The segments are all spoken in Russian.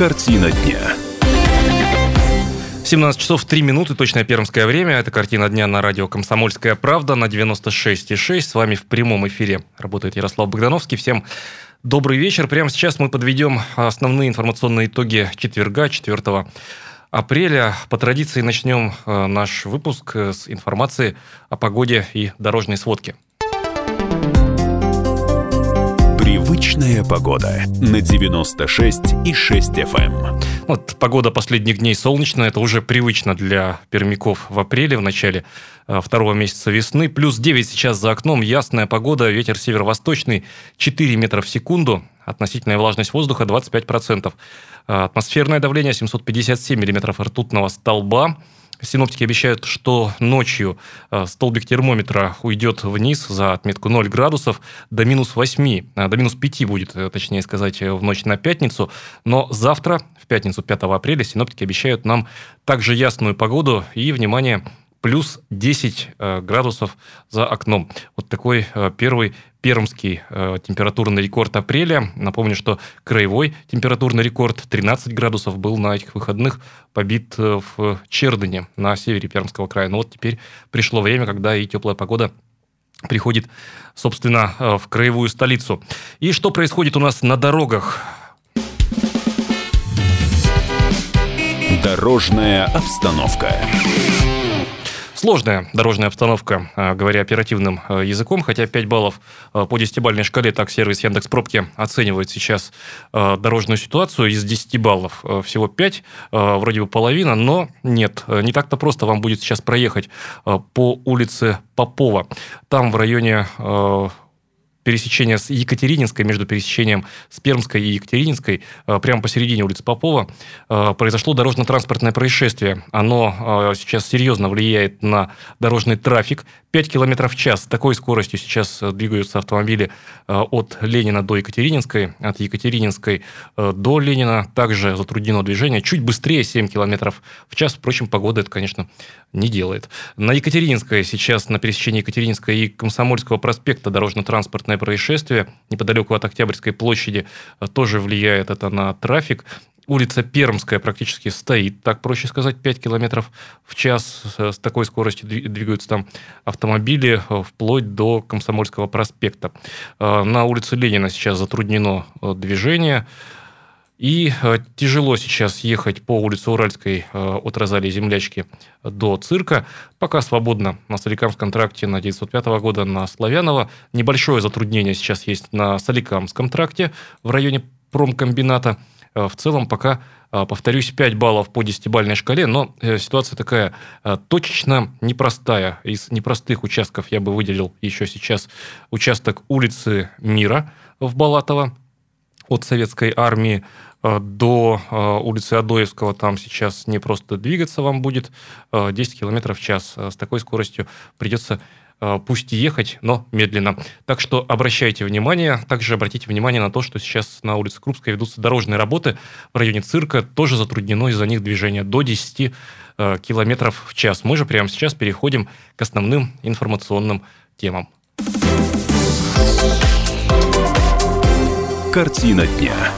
Картина дня. 17 часов 3 минуты, точное пермское время. Это картина дня на радио «Комсомольская правда» на 96,6. С вами в прямом эфире работает Ярослав Богдановский. Всем добрый вечер. Прямо сейчас мы подведем основные информационные итоги четверга, 4 апреля. По традиции начнем э, наш выпуск с информации о погоде и дорожной сводке. Привычная погода на 96 и 6 FM. Вот погода последних дней солнечная, это уже привычно для пермяков в апреле, в начале э, второго месяца весны. Плюс 9 сейчас за окном, ясная погода, ветер северо-восточный 4 метра в секунду, относительная влажность воздуха 25%. Э, атмосферное давление 757 миллиметров ртутного столба. Синоптики обещают, что ночью э, столбик термометра уйдет вниз за отметку 0 градусов до минус 8, э, до минус 5 будет, э, точнее сказать, в ночь на пятницу. Но завтра, в пятницу 5 апреля, синоптики обещают нам также ясную погоду и, внимание, плюс 10 э, градусов за окном. Вот такой э, первый пермский э, температурный рекорд апреля. Напомню, что краевой температурный рекорд 13 градусов был на этих выходных побит в Чердыне на севере Пермского края. Но вот теперь пришло время, когда и теплая погода приходит, собственно, в краевую столицу. И что происходит у нас на дорогах? Дорожная обстановка. Сложная дорожная обстановка, э, говоря оперативным э, языком, хотя 5 баллов э, по 10-бальной шкале, так сервис Яндекс Пробки оценивает сейчас дорожную ситуацию. Из 10 баллов всего 5, вроде бы половина, но нет, не так-то просто вам будет сейчас проехать по улице Попова. Там в районе пересечения с Екатерининской, между пересечением с Пермской и Екатерининской, э, прямо посередине улицы Попова, э, произошло дорожно-транспортное происшествие. Оно э, сейчас серьезно влияет на дорожный трафик. 5 км в час. С такой скоростью сейчас двигаются автомобили от Ленина до Екатерининской, от Екатерининской до Ленина. Также затруднено движение. Чуть быстрее 7 км в час. Впрочем, погода это, конечно, не делает. На Екатерининской сейчас, на пересечении Екатерининской и Комсомольского проспекта дорожно-транспортное происшествие. Неподалеку от Октябрьской площади э, тоже влияет это на трафик. Улица Пермская практически стоит, так проще сказать, 5 километров в час. С такой скоростью двигаются там автомобили э, вплоть до Комсомольского проспекта. Э, на улице Ленина сейчас затруднено движение. И э, тяжело сейчас ехать по улице Уральской э, от Розалии Землячки до цирка. Пока свободно на Соликамском тракте на 905 года на Славянова. Небольшое затруднение сейчас есть на Соликамском тракте в районе промкомбината. Э, в целом пока, повторюсь, 5 баллов по 10-бальной шкале, но ситуация такая точечно непростая. Из непростых участков я бы выделил еще сейчас участок улицы Мира в Балатово от советской армии Э, до э, улицы Адоевского там сейчас не просто двигаться вам будет 10 э, км в час. С такой скоростью придется пусть и ехать, но медленно. Так что обращайте внимание. Также обратите внимание на то, что сейчас на улице Крупской ведутся дорожные работы в районе цирка. Тоже затруднено из-за них движение до 10 километров в час. Мы же прямо сейчас переходим к основным информационным темам. Картина дня.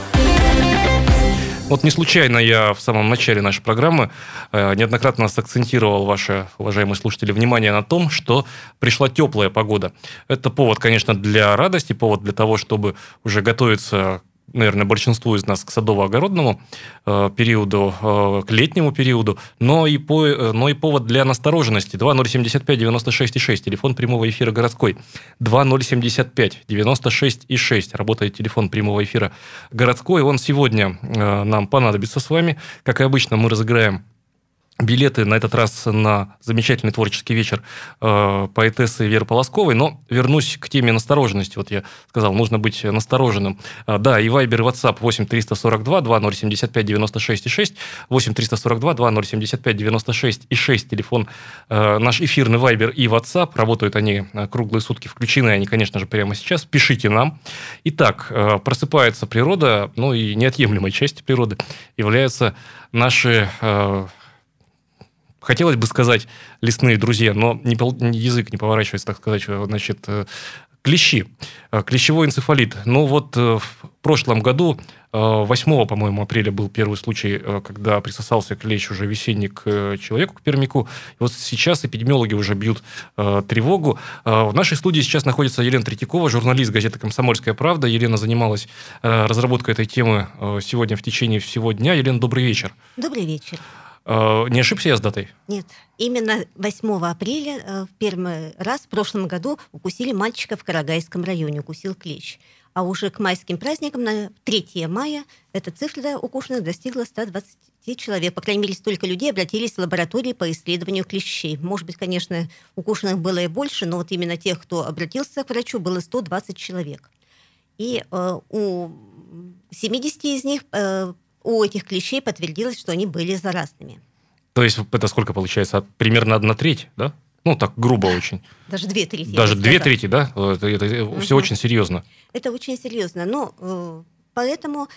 Вот не случайно я в самом начале нашей программы э, неоднократно акцентировал, ваши уважаемые слушатели, внимание на том, что пришла теплая погода. Это повод, конечно, для радости, повод для того, чтобы уже готовиться наверное, большинству из нас к садово-огородному э, периоду, э, к летнему периоду, но и, по, э, но и повод для настороженности. 2075 96 6, телефон прямого эфира городской. 2075 96 6, работает телефон прямого эфира городской. Он сегодня нам понадобится с вами. Как и обычно, мы разыграем билеты на этот раз на замечательный творческий вечер э, поэтессы Веры Полосковой, но вернусь к теме настороженности. Вот я сказал, нужно быть настороженным. Э, да, и Вайбер, и WhatsApp 8 342 2075 96 и 6, 8 342 2075 96 и 6, телефон э, наш эфирный Вайбер и WhatsApp, работают они э, круглые сутки, включены. Они, конечно же, прямо сейчас, пишите нам. Итак, э, просыпается природа, ну и неотъемлемой частью природы являются наши э, хотелось бы сказать лесные друзья, но не, язык не поворачивается, так сказать, значит, э, клещи, э, клещевой энцефалит. Ну вот э, в прошлом году 8, по-моему, апреля был первый случай, когда присосался клещ уже весенний к человеку, к пермяку. И вот сейчас эпидемиологи уже бьют тревогу. В нашей студии сейчас находится Елена Третьякова, журналист газеты «Комсомольская правда». Елена занималась разработкой этой темы сегодня в течение всего дня. Елена, добрый вечер. Добрый вечер. Э, не ошибся я с датой? Нет. Именно 8 апреля э, в первый раз в прошлом году укусили мальчика в Карагайском районе, укусил клещ. А уже к майским праздникам, на 3 мая, эта цифра укушенных достигла 120 человек. По крайней мере, столько людей обратились в лаборатории по исследованию клещей. Может быть, конечно, укушенных было и больше, но вот именно тех, кто обратился к врачу, было 120 человек. И э, у 70 из них э, у этих клещей подтвердилось, что они были заразными. То есть это сколько получается? Примерно одна треть, да? Ну, так грубо очень. Даже две трети. Даже две трети, да? Это, это угу. все очень серьезно. Это очень серьезно. Но э, Поэтому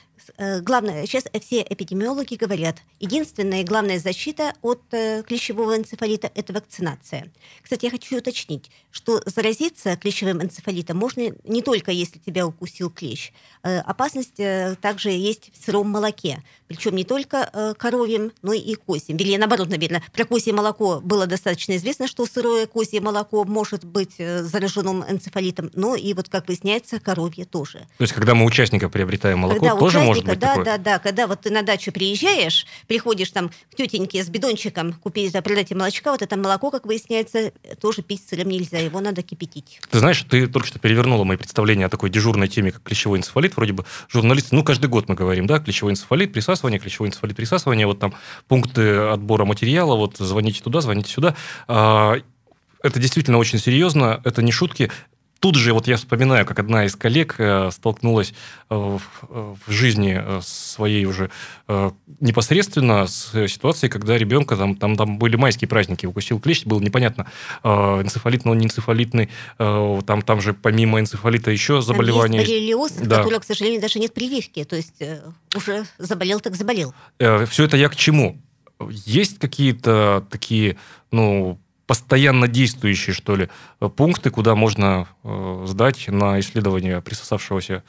главное, сейчас все эпидемиологи говорят, единственная и главная защита от э, клещевого энцефалита – это вакцинация. Кстати, я хочу уточнить, что заразиться клещевым энцефалитом можно не только если тебя укусил клещ. Э, опасность также есть в сыром молоке. Причем не только коровьем, но и козьим. Или наоборот, наверное, про козье молоко было достаточно известно, что сырое козье молоко может быть зараженным энцефалитом, но и вот, как выясняется, коровье тоже. То есть, когда мы участника приобретаем молоко, когда тоже может быть да, такое? Да, да, когда вот ты на дачу приезжаешь, приходишь там к тетеньке с бидончиком купить, да, продать молочка, вот это молоко, как выясняется, тоже пить сырым нельзя, его надо кипятить. Ты знаешь, ты только что перевернула мои представления о такой дежурной теме, как клещевой энцефалит. Вроде бы журналисты, ну, каждый год мы говорим, да, клещевой энцефалит, присасывание, клещевой энцефалит, присасывание, вот там пункты отбора материала, вот звоните туда, звоните сюда. А, это действительно очень серьезно, это не шутки тут же вот я вспоминаю, как одна из коллег э, столкнулась э, в, в жизни э, своей уже непосредственно с ситуацией, когда ребенка, там, там, там были майские праздники, укусил клещ, было непонятно, энцефалитный он не энцефалитный, там, там же помимо энцефалита еще заболевания. Там есть боррелиоз, да. которого, к сожалению, даже нет прививки, то есть уже заболел, так заболел. Все это я к чему? Есть какие-то такие, ну, постоянно действующие, что ли, пункты, куда можно э, сдать на исследование присосавшегося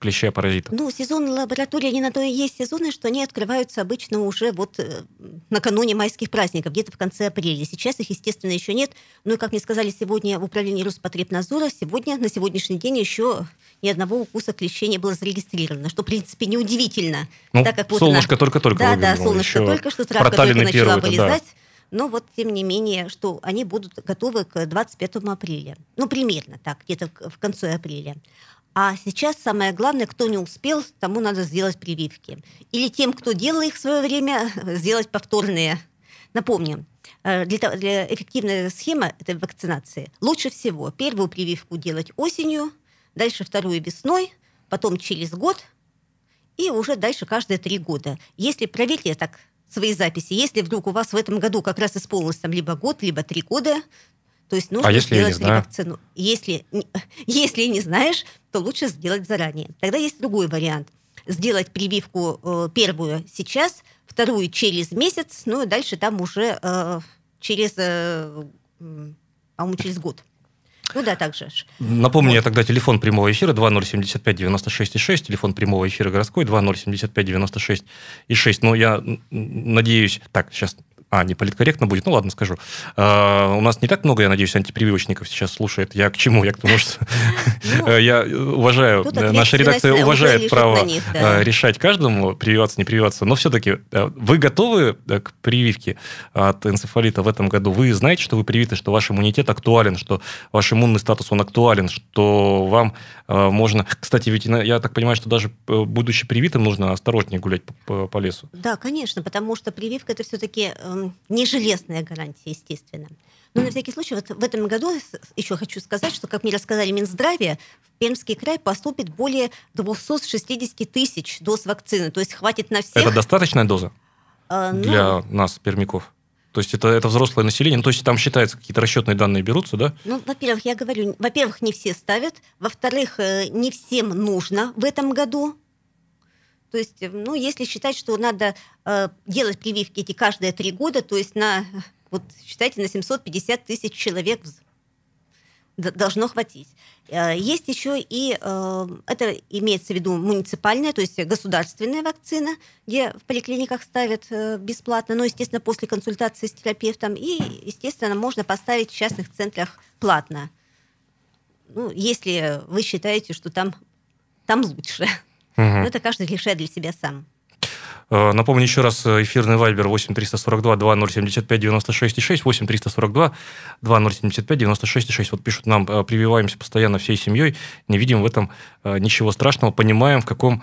клеща паразита? Ну, сезонные лаборатории, они на то и есть сезоны, что они открываются обычно уже вот э, накануне майских праздников, где-то в конце апреля. Сейчас их, естественно, еще нет. Ну и, как мне сказали сегодня в управлении Роспотребнадзора, сегодня, на сегодняшний день еще ни одного укуса клещей не было зарегистрировано, что, в принципе, неудивительно. Ну, так как вот солнышко только-только Да, да, солнышко только что, травка только начала вылезать. Да. Но вот, тем не менее, что они будут готовы к 25 апреля. Ну, примерно так, где-то в конце апреля. А сейчас самое главное, кто не успел, тому надо сделать прививки. Или тем, кто делал их в свое время, сделать повторные. Напомню, э, для, для эффективной схемы этой вакцинации лучше всего первую прививку делать осенью, дальше вторую весной, потом через год и уже дальше каждые три года. Если проверьте так свои записи. Если вдруг у вас в этом году как раз исполнилось там либо год, либо три года, то есть нужно а если сделать ревакцину. Если, если не знаешь, то лучше сделать заранее. Тогда есть другой вариант. Сделать прививку э, первую сейчас, вторую через месяц, ну и дальше там уже э, через, э, по-моему, через год. Ну да, так же. Напомню вот. я тогда телефон прямого эфира 2075 96 6, телефон прямого эфира городской 2075 96 6. Но я надеюсь... Так, сейчас а, не политкорректно будет, ну ладно, скажу. А, у нас не так много, я надеюсь, антипрививочников сейчас слушает. Я к чему? Я к тому, что ну, я уважаю, наша редакция уважает право а, решать каждому, прививаться, не прививаться. Но все-таки а, вы готовы к прививке от энцефалита в этом году? Вы знаете, что вы привиты, что ваш иммунитет актуален, что ваш иммунный статус, он актуален, что вам можно... Кстати, ведь я так понимаю, что даже э, будучи привитым, нужно осторожнее гулять по лесу. Да, конечно, потому что прививка это все-таки э, не железная гарантия, естественно. Но на всякий случай, вот в этом году еще хочу сказать, что, как мне рассказали Минздравие, в Пермский край поступит более 260 тысяч доз вакцины. То есть хватит на всех. Это достаточная доза а, ну... для нас, пермяков? То есть это, это взрослое население, ну, то есть там считается, какие-то расчетные данные берутся, да? Ну, во-первых, я говорю, во-первых, не все ставят, во-вторых, э, не всем нужно в этом году, то есть, э, ну, если считать, что надо э, делать прививки эти каждые три года, то есть на, вот считайте, на 750 тысяч человек должно хватить. Есть еще и, это имеется в виду муниципальная, то есть государственная вакцина, где в поликлиниках ставят бесплатно, но, естественно, после консультации с терапевтом, и, естественно, можно поставить в частных центрах платно. Ну, если вы считаете, что там, там лучше. Угу. Но это каждый решает для себя сам. Э, напомню еще раз, э, эфирный вайбер 8 342 2075 96 6, 8 342 2075 96 6. Вот пишут нам, э, прививаемся постоянно всей семьей, не видим в этом ничего страшного, понимаем, в каком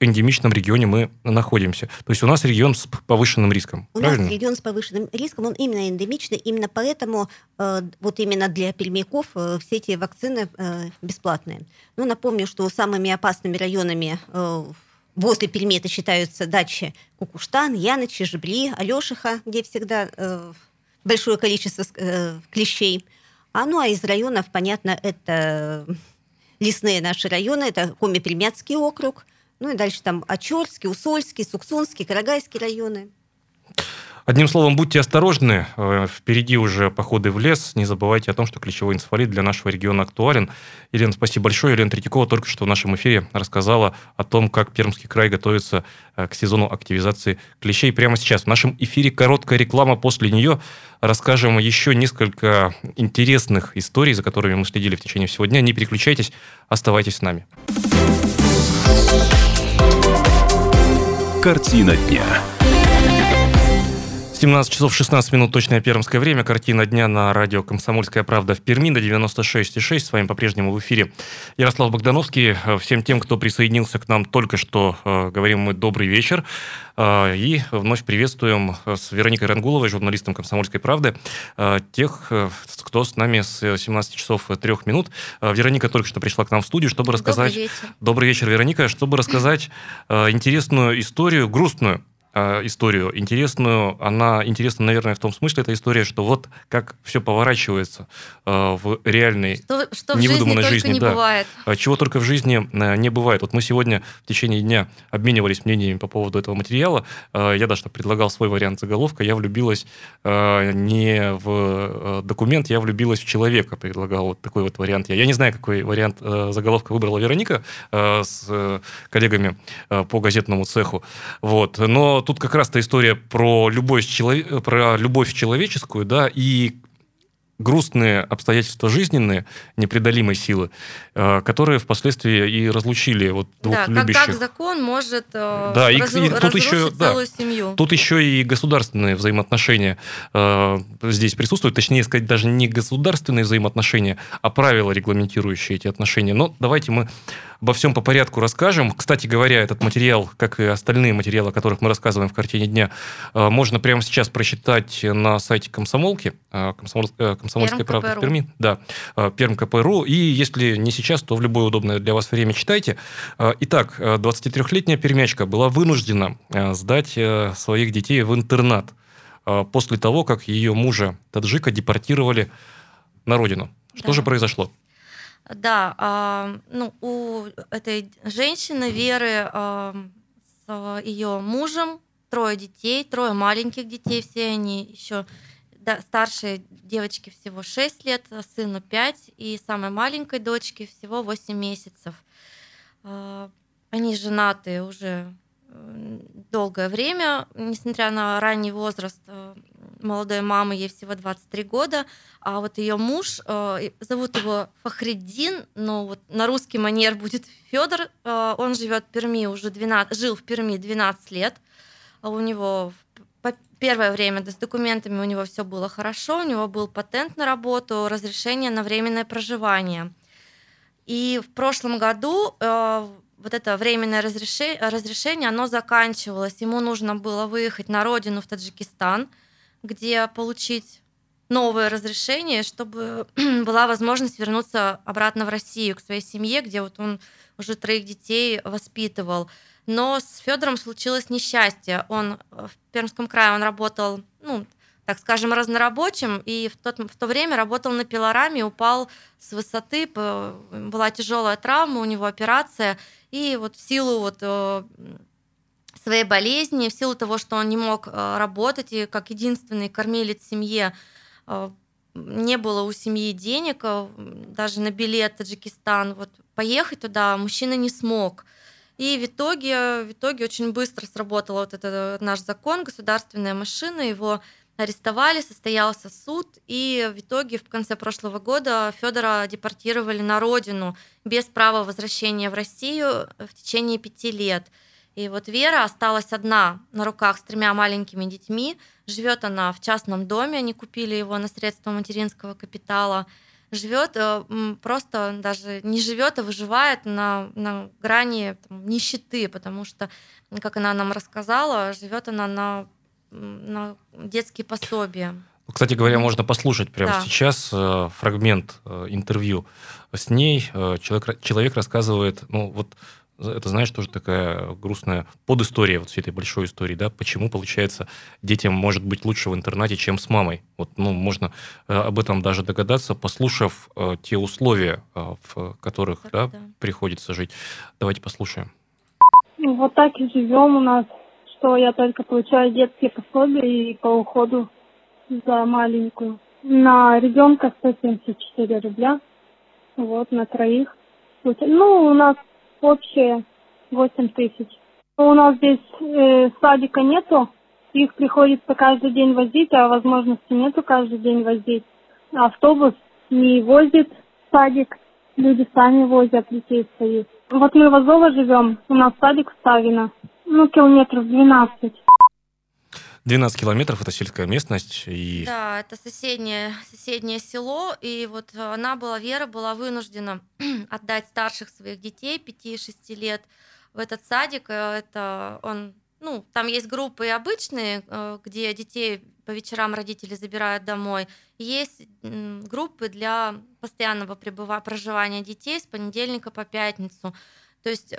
эндемичном регионе мы находимся. То есть у нас регион с повышенным риском. У правильно? нас регион с повышенным риском, он именно эндемичный, именно поэтому э, вот именно для пельмяков э, все эти вакцины э, бесплатные. Ну, напомню, что самыми опасными районами э, возле Пельмета считаются дачи Кукуштан, Яночи, Жебли, Алешиха, где всегда э, большое количество э, клещей. А ну а из районов, понятно, это лесные наши районы, это Коми-Пельмяцкий округ, ну и дальше там Очерский, Усольский, Суксунский, Карагайский районы. Одним словом, будьте осторожны. Э, впереди уже походы в лес. Не забывайте о том, что клещевой энцефалит для нашего региона актуален. Елена, спасибо большое. Елена Третьякова только что в нашем эфире рассказала о том, как Пермский край готовится э, к сезону активизации клещей. Прямо сейчас в нашем эфире короткая реклама. После нее расскажем еще несколько интересных историй, за которыми мы следили в течение всего дня. Не переключайтесь, оставайтесь с нами. Картина дня. 17 часов 16 минут, точное пермское время. Картина дня на радио «Комсомольская правда» в Перми на 96,6. С вами по-прежнему в эфире Ярослав Богдановский. Всем тем, кто присоединился к нам только что, э, говорим мы «добрый вечер». Э, и вновь приветствуем с Вероникой Рангуловой, журналистом «Комсомольской правды», э, тех, кто с нами с 17 часов 3 минут. Вероника только что пришла к нам в студию, чтобы рассказать... Добрый вечер. Добрый вечер, Вероника. Чтобы рассказать интересную историю, грустную Э, историю интересную. Она интересна, наверное, в том смысле, эта история, что вот как все поворачивается э, в реальной, что, что невыдуманной в жизни. жизни. не да. бывает. А чего только в жизни э, не бывает. Вот мы сегодня в течение дня обменивались мнениями по поводу этого материала. Я даже предлагал свой вариант заголовка. Я влюбилась не в документ, я влюбилась в человека. Предлагал вот такой вот вариант. Я не знаю, какой вариант заголовка выбрала Вероника с коллегами по газетному цеху. Вот. Но тут как раз-то история про любовь, про любовь человеческую, да, и грустные обстоятельства жизненные, непреодолимой силы, э, которые впоследствии и разлучили вот двух да, любящих. Как, как закон может э, да, и, разру- и тут еще, целую да, семью. Тут еще и государственные взаимоотношения э, здесь присутствуют, точнее сказать, даже не государственные взаимоотношения, а правила, регламентирующие эти отношения. Но давайте мы обо всем по порядку расскажем. Кстати говоря, этот материал, как и остальные материалы, о которых мы рассказываем в «Картине дня», э, можно прямо сейчас прочитать на сайте комсомолки, э, комсомол, э, комсомольской Перм правды в Перми. Да, Перм КПРУ. И если не сейчас, то в любое удобное для вас время читайте. Итак, 23-летняя пермячка была вынуждена сдать своих детей в интернат после того, как ее мужа таджика депортировали на родину. Что да. же произошло? Да, э, ну, у этой женщины Веры э, с ее мужем трое детей, трое маленьких детей, все они еще да, старшей девочке всего 6 лет, сыну 5, и самой маленькой дочке всего 8 месяцев. Э, они женаты уже долгое время, несмотря на ранний возраст молодой мамы, ей всего 23 года, а вот ее муж, э, зовут его Фахриддин, но вот на русский манер будет Федор, э, он живет в Перми уже 12, жил в Перми 12 лет, а у него первое время с документами у него все было хорошо, у него был патент на работу, разрешение на временное проживание. И в прошлом году э, вот это временное разрешение, разрешение, оно заканчивалось. Ему нужно было выехать на родину в Таджикистан – где получить новое разрешение, чтобы была возможность вернуться обратно в Россию к своей семье, где вот он уже троих детей воспитывал. Но с Федором случилось несчастье. Он в Пермском крае он работал, ну, так скажем, разнорабочим, и в, тот, в то время работал на пилораме, упал с высоты, была тяжелая травма, у него операция, и вот в силу вот э, своей болезни, в силу того, что он не мог э, работать и как единственный кормилец в семье э, не было у семьи денег даже на билет в Таджикистан. Вот поехать туда мужчина не смог. И в итоге, в итоге очень быстро сработал вот этот наш закон, государственная машина, его арестовали, состоялся суд, и в итоге в конце прошлого года Федора депортировали на родину без права возвращения в Россию в течение пяти лет. И вот Вера осталась одна на руках с тремя маленькими детьми. Живет она в частном доме, они купили его на средства материнского капитала. Живет э, просто даже не живет, а выживает на, на грани там, нищеты, потому что, как она нам рассказала, живет она на на детские пособия. Кстати говоря, можно послушать прямо да. сейчас э, фрагмент э, интервью с ней. Э, человек, человек рассказывает, ну вот это, знаешь, тоже такая грустная подистория вот всей этой большой истории, да, почему, получается, детям может быть лучше в интернате, чем с мамой. Вот, ну, можно об этом даже догадаться, послушав э, те условия, э, в которых, так, да, да, приходится жить. Давайте послушаем. Ну, вот так и живем у нас что я только получаю детские пособия и по уходу за маленькую. На ребенка 174 рубля. Вот, на троих. Ну, у нас общее 8 тысяч. У нас здесь э, садика нету, их приходится каждый день возить, а возможности нету каждый день возить. Автобус не возит садик, люди сами возят детей своих. Вот мы в Азово живем, у нас садик в Ставино. Ну, километров 12. 12 километров это сельская местность и да это соседнее соседнее село и вот она была Вера была вынуждена отдать старших своих детей 5-6 лет в этот садик. Это он ну там есть группы обычные э, где детей по вечерам родители забирают домой. Есть группы для постоянного пребывания проживания детей с понедельника по пятницу. То есть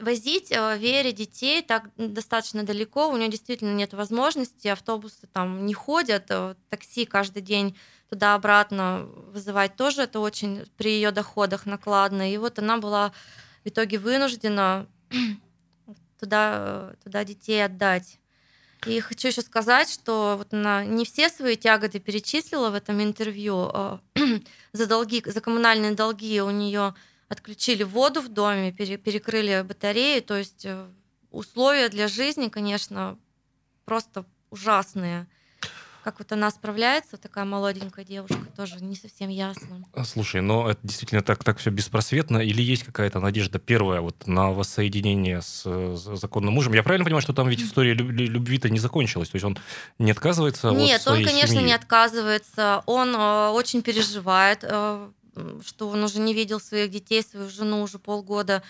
возить э, Вере детей так достаточно далеко, у нее действительно нет возможности, автобусы там не ходят, э, такси каждый день туда-обратно вызывать тоже это очень при ее доходах накладно. И вот она была в итоге вынуждена туда, туда детей отдать. И хочу еще сказать, что вот она не все свои тяготы перечислила в этом интервью. Э, за долги, за коммунальные долги у нее отключили воду в доме, перекрыли батареи, то есть э, условия для жизни, конечно, просто ужасные. Как вот она справляется, такая молоденькая девушка, тоже не совсем ясно. А, слушай, но это действительно так, так все беспросветно, или есть какая-то надежда первая вот на воссоединение с, с законным мужем? Я правильно понимаю, что там ведь история любви-то не закончилась, то есть он не отказывается Нет, от он, конечно, семьи. не отказывается, он э, очень переживает, э, что он уже не видел своих детей, свою жену уже полгода.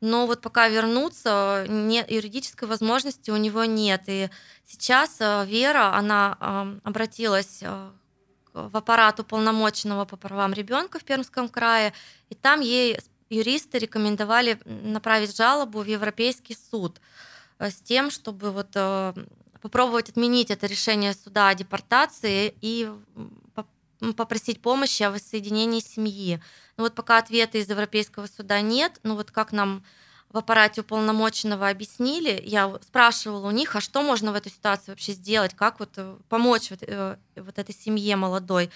Но вот пока вернуться, нет, юридической возможности у него нет. И сейчас э, Вера, она обратилась э, в аппарат уполномоченного по правам ребенка в Пермском крае, и там ей юристы рекомендовали направить жалобу в Европейский суд э, с тем, чтобы вот попробовать отменить это решение суда о депортации и попросить помощи о воссоединении семьи. Но вот пока ответа из Европейского суда нет, ну вот как нам в аппарате уполномоченного объяснили, я спрашивала у них, а что можно в этой ситуации вообще сделать, как вот э, помочь вот, э, вот этой семье молодой.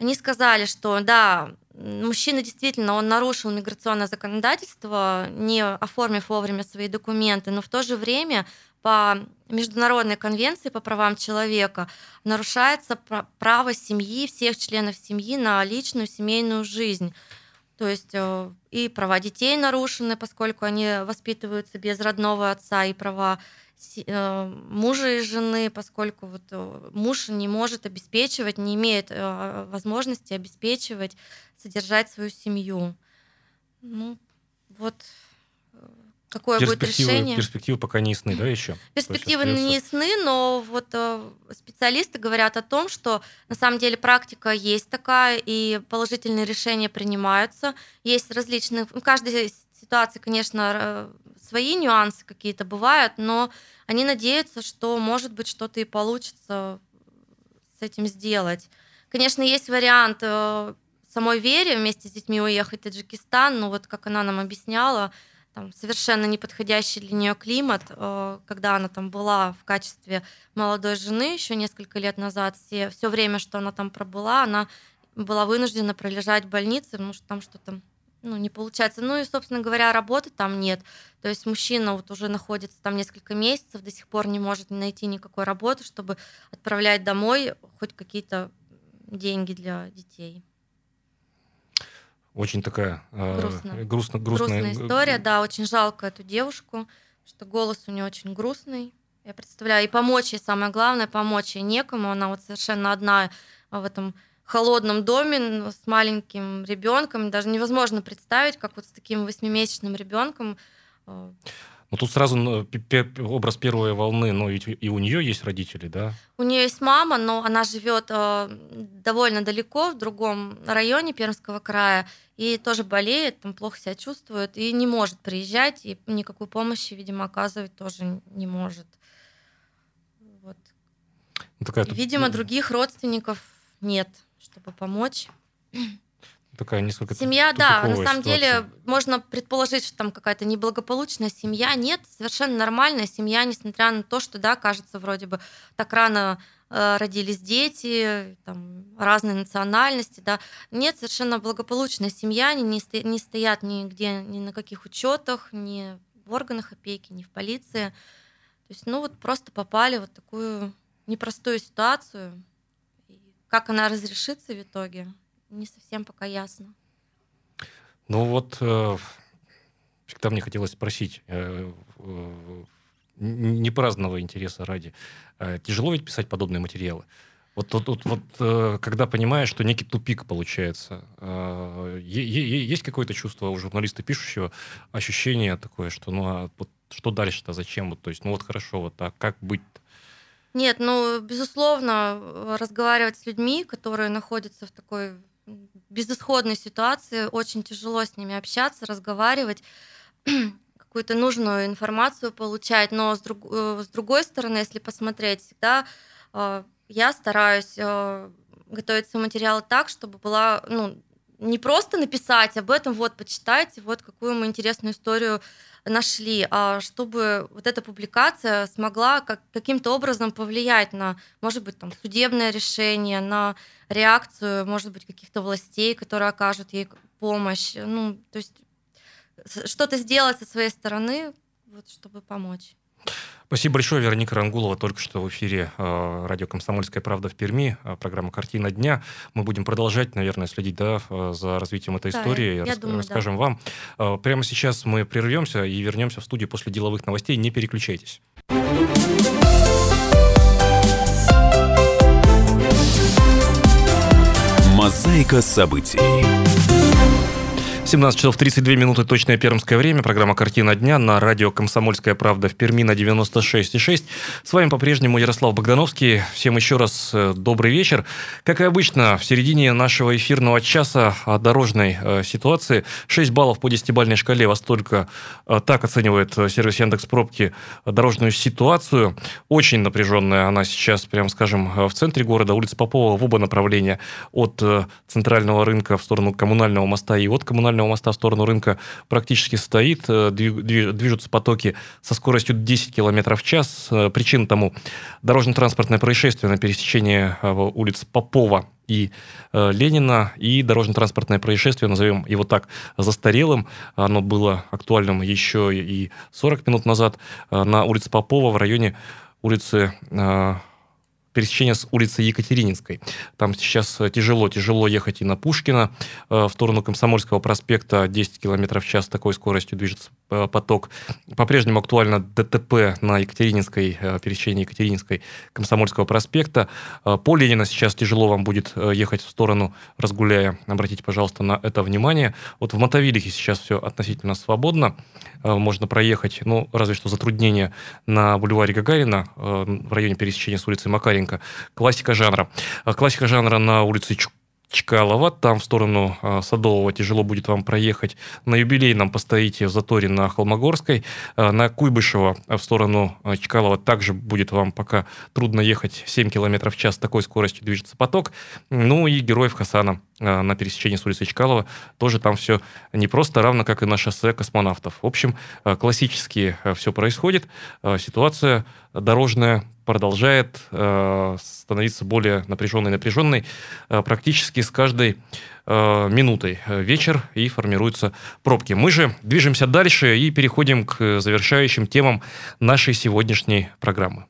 Они сказали, что да, мужчина действительно, он нарушил миграционное законодательство, не оформив вовремя свои документы, но в то же время по Международной конвенции по правам человека нарушается право семьи, всех членов семьи на личную семейную жизнь. То есть э, и права детей нарушены, поскольку они воспитываются без родного отца, и права э, мужа и жены, поскольку вот э, муж не может обеспечивать, не имеет возможности обеспечивать, содержать свою семью. Ну, вот какое будет решение. Перспективы пока не ясны, да, еще? Перспективы не ясны, но вот э, специалисты говорят о том, что на самом деле практика есть такая, и положительные решения принимаются. Есть различные... В каждой ситуации, конечно, свои нюансы какие-то бывают, но они надеются, что, может быть, что-то и получится с этим сделать. Конечно, есть вариант э, самой Вере вместе с детьми уехать в Таджикистан, но вот как она нам объясняла, там, совершенно неподходящий для нее климат, э, когда она там была в качестве молодой жены еще несколько лет назад, все, все время, что она там пробыла, она была вынуждена пролежать в больнице, потому что там что-то ну, не получается. Ну и, собственно говоря, работы там нет. То есть мужчина вот уже находится там несколько месяцев, до сих пор не может найти никакой работы, чтобы отправлять домой хоть какие-то деньги для детей. Очень такая э, грустная. Грустно, грустная. грустная история, да, очень жалко эту девушку, что голос у нее очень грустный. Я представляю, и помочь ей, самое главное, помочь ей некому. Она вот совершенно одна в этом холодном доме с маленьким ребенком. Даже невозможно представить, как вот с таким восьмимесячным ребенком ну, тут сразу ну, образ первой волны, но ведь и у нее есть родители, да? У нее есть мама, но она живет э, довольно далеко, в другом районе Пермского края, и тоже болеет, там плохо себя чувствует, и не может приезжать, и никакой помощи, видимо, оказывать тоже не может. Вот. Ну, такая и, видимо, других родственников нет, чтобы помочь такая несколько Семья, да, на самом ситуация. деле можно предположить, что там какая-то неблагополучная семья. Нет, совершенно нормальная семья, несмотря на то, что, да, кажется, вроде бы так рано э, родились дети, там, разные национальности, да. Нет, совершенно благополучная семья, они не, сто, не стоят нигде, ни на каких учетах, ни в органах опеки, ни в полиции. То есть, ну вот просто попали вот такую непростую ситуацию. И как она разрешится в итоге, не совсем пока ясно. Ну вот, э, всегда мне хотелось спросить, э, э, не праздного интереса ради, тяжело ведь писать подобные материалы? Вот, вот, вот, вот когда понимаешь, что некий тупик получается, есть какое-то чувство у журналиста пишущего, ощущение такое, что ну а вот что дальше-то, зачем? Вот, то есть, ну вот хорошо, вот а как быть -то? Нет, ну, безусловно, разговаривать с людьми, которые находятся в такой безысходной ситуации, очень тяжело с ними общаться, разговаривать, какую-то нужную информацию получать. Но с, друг, э, с другой стороны, если посмотреть, всегда э, я стараюсь э, готовиться материалы так, чтобы была ну, не просто написать об этом, вот, почитайте, вот какую мы интересную историю нашли, а чтобы вот эта публикация смогла как, каким-то образом повлиять на, может быть, там, судебное решение, на реакцию, может быть, каких-то властей, которые окажут ей помощь. Ну, то есть что-то сделать со своей стороны, вот, чтобы помочь. Спасибо большое, Вероника Рангулова, только что в эфире э, радио «Комсомольская правда» в Перми, э, программа «Картина дня». Мы будем продолжать, наверное, следить да, э, за развитием этой да, истории, я рас, думаю, расскажем да. вам. Э, прямо сейчас мы прервемся и вернемся в студию после деловых новостей. Не переключайтесь. Мозаика событий. 17 часов 32 минуты, точное пермское время. Программа «Картина дня» на радио «Комсомольская правда» в Перми на 96,6. С вами по-прежнему Ярослав Богдановский. Всем еще раз э, добрый вечер. Как и обычно, в середине нашего эфирного часа о дорожной э, ситуации 6 баллов по десятибальной шкале. Вас только э, так оценивает сервис Яндекс Пробки дорожную ситуацию. Очень напряженная она сейчас, прям скажем, в центре города. Улица Попова в оба направления. От центрального рынка в сторону коммунального моста и от коммунального центрального моста в сторону рынка практически стоит. Э, движутся потоки со скоростью 10 км в час. Э, Причин тому дорожно-транспортное происшествие на пересечении э, улиц Попова и Ленина, и дорожно-транспортное происшествие, назовем его так, застарелым. Оно было актуальным еще и 40 минут назад на улице Попова в районе улицы пересечение с улицей Екатерининской. Там сейчас э, тяжело, тяжело ехать и на Пушкина э, в сторону Комсомольского проспекта. 10 км в час такой скоростью движется э, поток. По-прежнему актуально ДТП на Екатерининской, пересечении Екатерининской Комсомольского проспекта. По Ленина сейчас тяжело вам будет ехать в сторону Разгуляя. Обратите, пожалуйста, на это внимание. Вот в Мотовилихе сейчас все относительно свободно. Можно проехать, ну, разве что затруднения на бульваре Гагарина в районе пересечения с улицы Макаренко Лукашенко. Классика жанра. А классика жанра на улице Чкалова, там в сторону э, Садового тяжело будет вам проехать. На юбилейном постоите в заторе на Холмогорской. Э, на Куйбышево в сторону э, Чкалова также будет вам пока трудно ехать 7 км в час. Такой скоростью движется поток. Ну и Героев Хасана на пересечении с улицей Чкалова, тоже там все не просто равно, как и на шоссе космонавтов. В общем, классически все происходит. Ситуация дорожная продолжает становиться более напряженной и напряженной практически с каждой минутой вечер и формируются пробки. Мы же движемся дальше и переходим к завершающим темам нашей сегодняшней программы.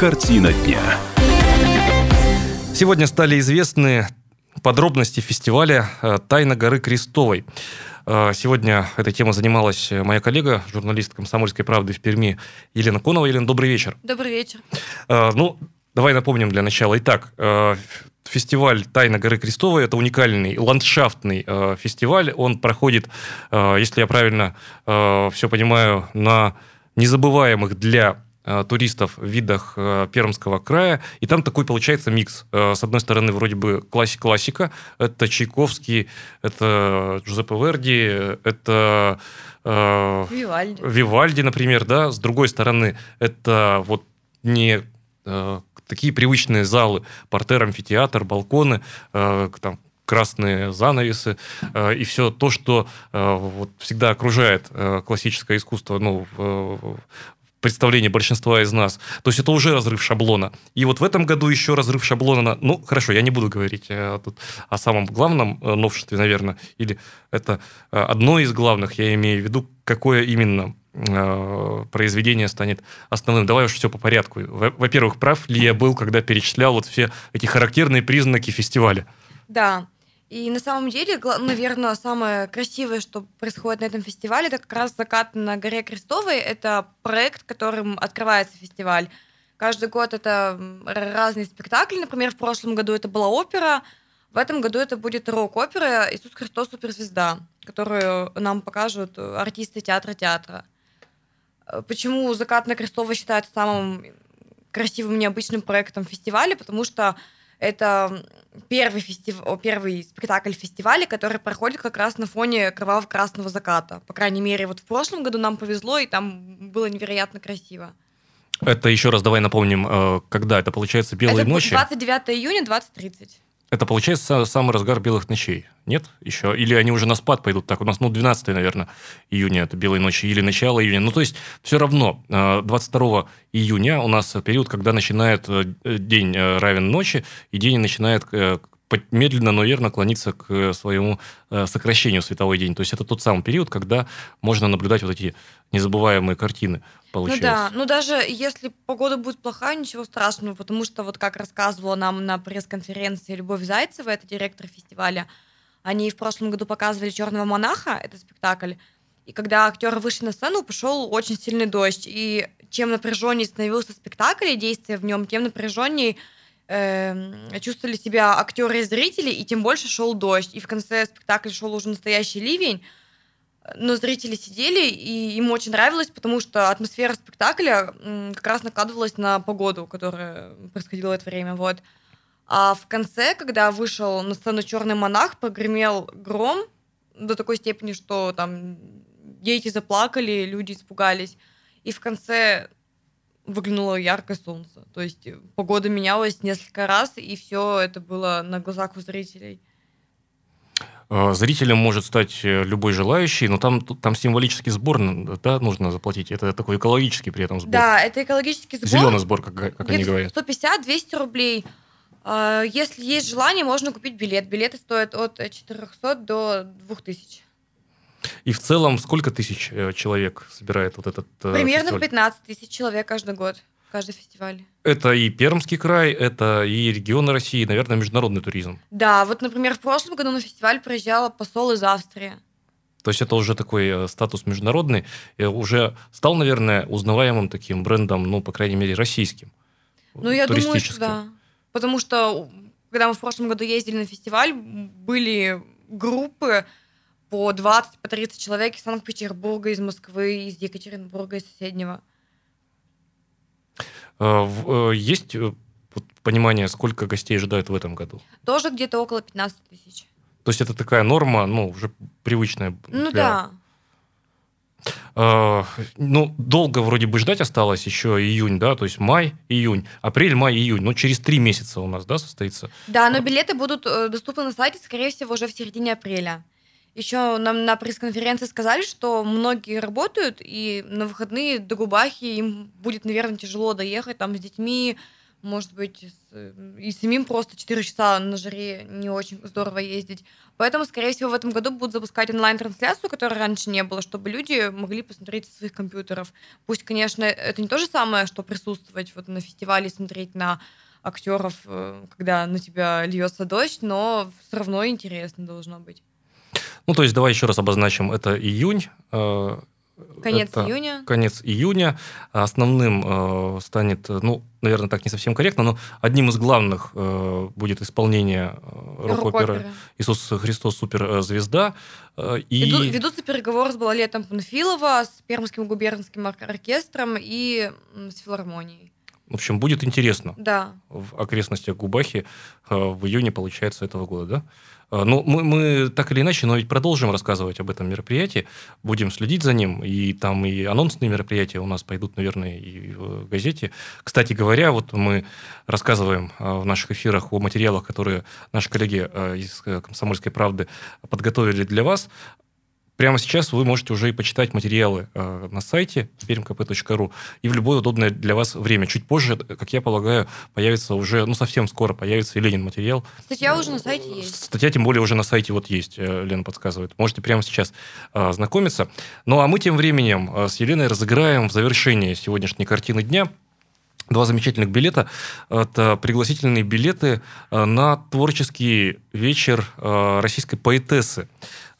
Картина дня. Сегодня стали известны подробности фестиваля э, «Тайна горы Крестовой». Э, сегодня этой темой занималась моя коллега, журналист «Комсомольской правды» в Перми Елена Конова. Елена, добрый вечер. Добрый вечер. Э, ну, давай напомним для начала. Итак, фестиваль «Тайна горы Крестовой» – это уникальный ландшафтный фестиваль. Он проходит, если я правильно все понимаю, на незабываемых для Э, туристов в видах э, Пермского края, и там такой получается микс. Э, с одной стороны, вроде бы классика, это Чайковский, это Джузеппе Верди, это Вивальди. Вивальди, например, да. С другой стороны, это вот не такие привычные залы, портер, амфитеатр, балконы, там, красные занавесы э, и все то, что э, вот всегда окружает э, классическое искусство ну, в, представление большинства из нас. То есть это уже разрыв шаблона. И вот в этом году еще разрыв шаблона. Ну, хорошо, я не буду говорить э, тут о самом главном э, новшестве, наверное, или это э, одно из главных, я имею в виду, какое именно э, произведение станет основным. Давай уж все по порядку. Во-первых, прав ли я был, когда перечислял вот все эти характерные признаки фестиваля? Да. И на самом деле, наверное, самое красивое, что происходит на этом фестивале, это как раз закат на горе Крестовой. Это проект, которым открывается фестиваль. Каждый год это разные спектакли. Например, в прошлом году это была опера, в этом году это будет рок-опера «Иисус Христос суперзвезда», которую нам покажут артисты театра театра. Почему «Закат на Крестовой» считается самым красивым, необычным проектом фестиваля? Потому что это первый, фестив... первый спектакль фестиваля, который проходит как раз на фоне кроваво-красного заката. По крайней мере, вот в прошлом году нам повезло, и там было невероятно красиво. Это еще раз давай напомним, э, когда это получается белые это ночи. 29 июня, 20.30. Это получается самый разгар белых ночей, нет? Еще? Или они уже на спад пойдут? Так, у нас, ну, 12, наверное, июня это белые ночи, или начало июня. Ну, то есть, все равно, 22 э, июня у нас период, когда начинает э, день э, равен ночи, и день начинает медленно, но верно клониться к своему сокращению световой день. То есть это тот самый период, когда можно наблюдать вот эти незабываемые картины получается. Ну да, ну даже если погода будет плохая, ничего страшного, потому что вот как рассказывала нам на пресс-конференции Любовь Зайцева, это директор фестиваля, они в прошлом году показывали «Черного монаха», это спектакль, и когда актеры вышли на сцену, пошел очень сильный дождь. И чем напряженнее становился спектакль и действие в нем, тем напряженнее э, чувствовали себя актеры и зрители, и тем больше шел дождь. И в конце спектакля шел уже настоящий ливень но зрители сидели, и им очень нравилось, потому что атмосфера спектакля как раз накладывалась на погоду, которая происходила в это время. Вот. А в конце, когда вышел на сцену черный монах, погремел гром до такой степени, что там дети заплакали, люди испугались. И в конце выглянуло яркое солнце. То есть погода менялась несколько раз, и все это было на глазах у зрителей. Э, зрителем может стать э, любой желающий, но там, там символический сбор да, нужно заплатить. Это такой экологический при этом сбор. Да, это экологический сбор. Зеленый сбор, как, как они говорят. 150-200 рублей. А, если есть желание, можно купить билет. Билеты стоят от 400 до 2000. И в целом сколько тысяч э, человек собирает вот этот Примерно фестиваль? 15 тысяч человек каждый год каждый фестиваль. Это и Пермский край, это и регионы России, наверное, международный туризм. Да, вот, например, в прошлом году на фестиваль приезжал посол из Австрии. То есть это уже такой э, статус международный, уже стал, наверное, узнаваемым таким брендом, ну, по крайней мере, российским. Ну, я думаю, что да. Потому что, когда мы в прошлом году ездили на фестиваль, были группы по 20-30 по человек из Санкт-Петербурга, из Москвы, из Екатеринбурга, из соседнего. А, э, есть э, понимание, сколько гостей ожидают в этом году? Тоже где-то около 15 тысяч. То есть это такая норма, ну, уже привычная. Ну для... да. А, ну, долго вроде бы ждать осталось, еще июнь, да, то есть май, июнь, апрель, май, июнь. Ну, через три месяца у нас, да, состоится? Да, но билеты будут э, доступны на сайте, скорее всего, уже в середине апреля. Еще нам на пресс-конференции сказали, что многие работают, и на выходные до Губахи им будет, наверное, тяжело доехать там с детьми, может быть, и самим просто 4 часа на жаре не очень здорово ездить. Поэтому, скорее всего, в этом году будут запускать онлайн-трансляцию, которой раньше не было, чтобы люди могли посмотреть со своих компьютеров. Пусть, конечно, это не то же самое, что присутствовать вот на фестивале, смотреть на актеров, э, когда на тебя льется дождь, но все равно интересно должно быть. Ну, то есть давай еще раз обозначим, это июнь, э, Конец это июня. Конец июня. Основным э, станет, ну, наверное, так не совсем корректно, но одним из главных э, будет исполнение э, рок-оперы «Иисус Христос. Суперзвезда». Э, и... Веду, ведутся переговоры с балетом Панфилова, с Пермским губернским оркестром и с филармонией. В общем, будет интересно. Да. В окрестностях Губахи э, в июне, получается, этого года, да? А, ну, мы, мы так или иначе, но ведь продолжим рассказывать об этом мероприятии, будем следить за ним, и там и анонсные мероприятия у нас пойдут, наверное, и в газете. Кстати говоря, вот мы рассказываем а, в наших эфирах о материалах, которые наши коллеги а, из «Комсомольской правды» подготовили для вас. Прямо сейчас вы можете уже и почитать материалы э, на сайте permkp.ru и в любое удобное для вас время. Чуть позже, как я полагаю, появится уже, ну, совсем скоро появится и Ленин материал. Статья уже на сайте есть. Статья, тем более, уже на сайте вот есть, э, Лена подсказывает. Можете прямо сейчас э, знакомиться. Ну, а мы тем временем э, с Еленой разыграем в завершении сегодняшней картины дня Два замечательных билета. Это пригласительные билеты э, на творческий вечер российской поэтессы.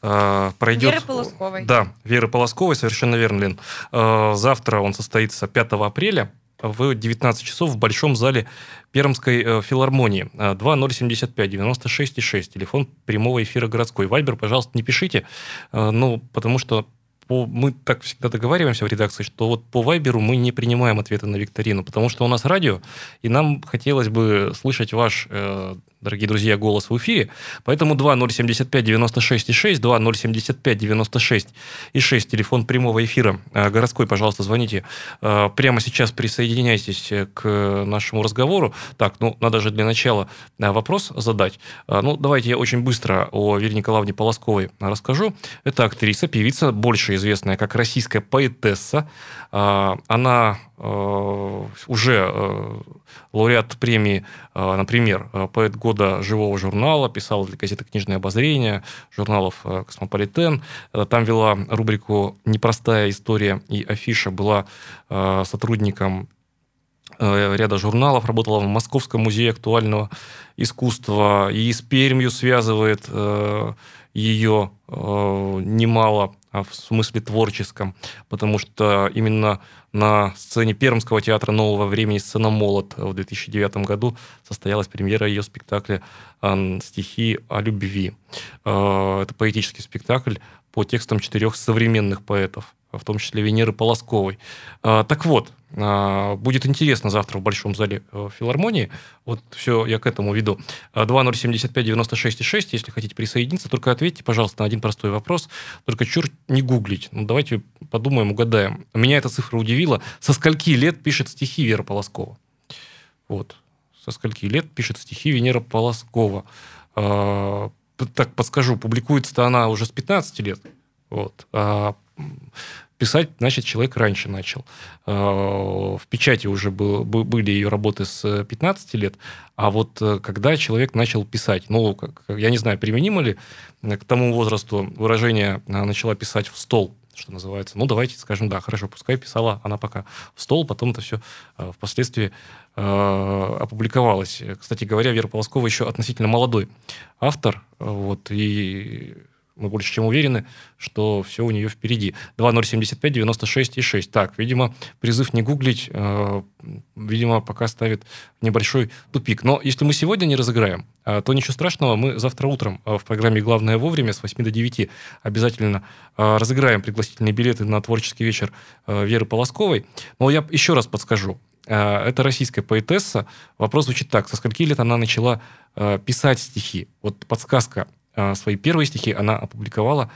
Э, пройдет... Веры Полосковой. Да, Веры Полосковой, совершенно верно, Лен. Э, завтра он состоится 5 апреля в 19 часов в Большом зале Пермской э, филармонии. 2075 96 6. Телефон прямого эфира городской. Вайбер, пожалуйста, не пишите, ну, потому что по, мы так всегда договариваемся в редакции, что вот по Вайберу мы не принимаем ответы на викторину, потому что у нас радио, и нам хотелось бы слышать ваш э, дорогие друзья, голос в эфире. Поэтому 2075 96 и 6, 2075 96 и 6, телефон прямого эфира э, городской, пожалуйста, звоните. Э, прямо сейчас присоединяйтесь к нашему разговору. Так, ну, надо же для начала э, вопрос задать. Ну, давайте я очень быстро о Вере Николаевне Полосковой расскажу. Это актриса, певица, больше известная как российская поэтесса. Она уже лауреат премии, э, например, э, поэт года живого журнала, писал для газеты «Книжное обозрение», журналов э, «Космополитен». Там вела рубрику «Непростая история» и афиша, была сотрудником ряда журналов, работала в Московском музее актуального искусства, и с Пермью связывает ее немало в смысле творческом, потому что именно на сцене Пермского театра нового времени «Сцена молот» в 2009 году состоялась премьера ее спектакля «Стихи о любви». А, это поэтический спектакль по текстам четырех современных поэтов в том числе Венеры Полосковой. А, так вот, а, будет интересно завтра в Большом зале э, филармонии. Вот все я к этому веду. 2075-96-6, если хотите присоединиться, только ответьте, пожалуйста, на один простой вопрос. Только чур не гуглить. Ну, давайте подумаем, угадаем. Меня эта цифра удивила. Со скольки лет пишет стихи Вера Полоскова? Вот. Со скольки лет пишет стихи Венера Полоскова? А, так подскажу, публикуется-то она уже с 15 лет. Вот. А писать, значит, человек раньше начал. А, в печати уже был, были ее работы с 15 лет, а вот э, когда человек начал писать, ну, как, я не знаю, применимо ли к тому возрасту выражение «начала писать в стол», что называется. Ну, давайте скажем, да, хорошо, пускай писала она пока в стол, потом это все э, впоследствии э, опубликовалось. Кстати говоря, Вера Полоскова еще относительно молодой автор, вот, и мы больше чем уверены, что все у нее впереди. 2075 96 и 6. Так, видимо, призыв не гуглить, э, видимо, пока ставит небольшой тупик. Но если мы сегодня не разыграем, э, то ничего страшного, мы завтра утром э, в программе «Главное вовремя» с 8 до 9 обязательно э, разыграем пригласительные билеты на творческий вечер э, Веры Полосковой. Но я еще раз подскажу. Э, это российская поэтесса. Вопрос звучит так. Со скольки лет она начала э, писать стихи? Вот подсказка. Э, свои первые стихи она опубликовала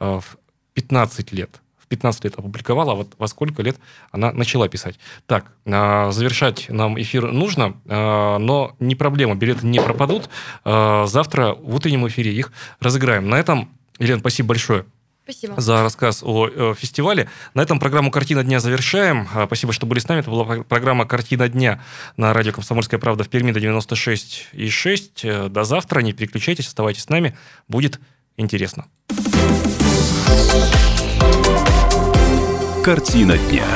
э, в 15 лет. в 15 лет опубликовала, а вот во сколько лет она начала писать. Так, а, завершать нам эфир нужно, но не проблема, билеты не пропадут. Завтра в утреннем эфире их разыграем. На этом, Елена, спасибо большое. Спасибо. за рассказ о э, фестивале. На этом программу «Картина дня» завершаем. Спасибо, что были с нами. Это была программа «Картина дня» на радио «Комсомольская правда» в Перми до 96 и 6. Э, до завтра. Не переключайтесь, оставайтесь с нами. Будет интересно. Картина дня.